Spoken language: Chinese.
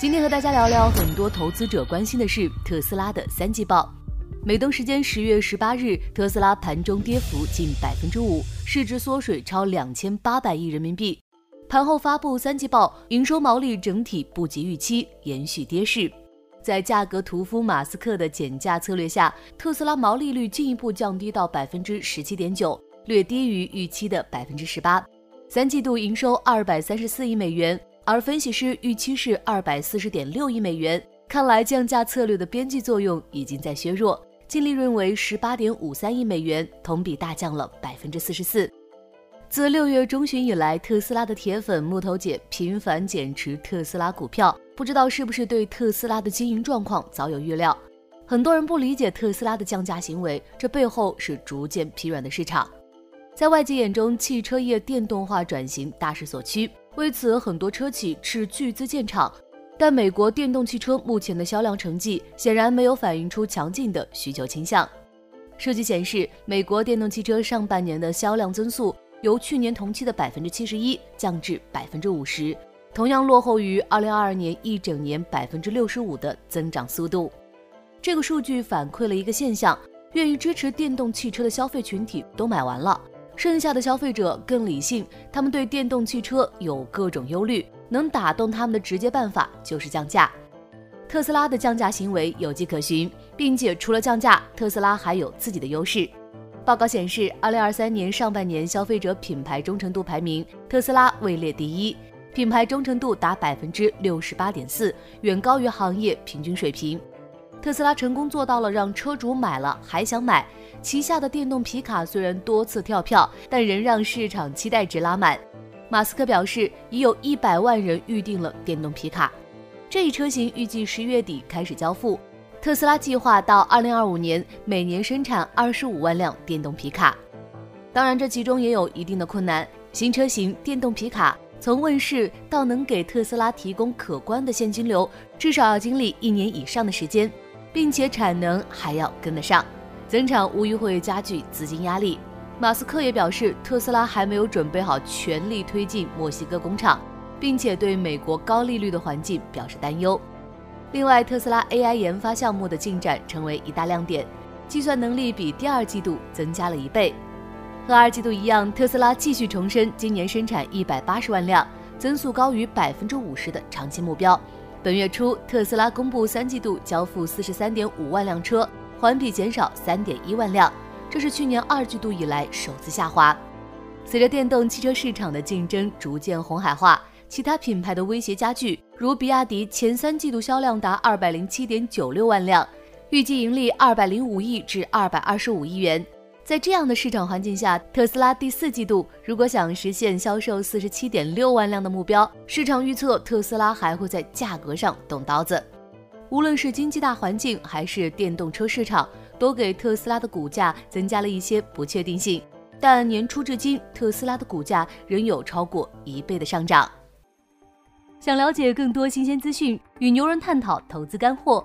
今天和大家聊聊很多投资者关心的是特斯拉的三季报。美东时间十月十八日，特斯拉盘中跌幅近百分之五，市值缩水超两千八百亿人民币。盘后发布三季报，营收毛利整体不及预期，延续跌势。在价格屠夫马斯克的减价策略下，特斯拉毛利率进一步降低到百分之十七点九，略低于预期的百分之十八。三季度营收二百三十四亿美元。而分析师预期是二百四十点六亿美元，看来降价策略的边际作用已经在削弱。净利润为十八点五三亿美元，同比大降了百分之四十四。自六月中旬以来，特斯拉的铁粉木头姐频繁减持特斯拉股票，不知道是不是对特斯拉的经营状况早有预料。很多人不理解特斯拉的降价行为，这背后是逐渐疲软的市场。在外界眼中，汽车业电动化转型大势所趋。为此，很多车企斥巨资建厂，但美国电动汽车目前的销量成绩显然没有反映出强劲的需求倾向。数据显示，美国电动汽车上半年的销量增速由去年同期的百分之七十一降至百分之五十，同样落后于二零二二年一整年百分之六十五的增长速度。这个数据反馈了一个现象：愿意支持电动汽车的消费群体都买完了。剩下的消费者更理性，他们对电动汽车有各种忧虑，能打动他们的直接办法就是降价。特斯拉的降价行为有迹可循，并且除了降价，特斯拉还有自己的优势。报告显示，二零二三年上半年消费者品牌忠诚度排名，特斯拉位列第一，品牌忠诚度达百分之六十八点四，远高于行业平均水平。特斯拉成功做到了让车主买了还想买，旗下的电动皮卡虽然多次跳票，但仍让市场期待值拉满。马斯克表示，已有一百万人预定了电动皮卡，这一车型预计十月底开始交付。特斯拉计划到二零二五年每年生产二十五万辆电动皮卡。当然，这其中也有一定的困难。新车型电动皮卡从问世到能给特斯拉提供可观的现金流，至少要经历一年以上的时间。并且产能还要跟得上，增长无疑会加剧资金压力。马斯克也表示，特斯拉还没有准备好全力推进墨西哥工厂，并且对美国高利率的环境表示担忧。另外，特斯拉 AI 研发项目的进展成为一大亮点，计算能力比第二季度增加了一倍。和二季度一样，特斯拉继续重申今年生产一百八十万辆，增速高于百分之五十的长期目标。本月初，特斯拉公布三季度交付四十三点五万辆车，环比减少三点一万辆，这是去年二季度以来首次下滑。随着电动汽车市场的竞争逐渐红海化，其他品牌的威胁加剧，如比亚迪前三季度销量达二百零七点九六万辆，预计盈利二百零五亿至二百二十五亿元。在这样的市场环境下，特斯拉第四季度如果想实现销售四十七点六万辆的目标，市场预测特斯拉还会在价格上动刀子。无论是经济大环境还是电动车市场，都给特斯拉的股价增加了一些不确定性。但年初至今，特斯拉的股价仍有超过一倍的上涨。想了解更多新鲜资讯，与牛人探讨投资干货。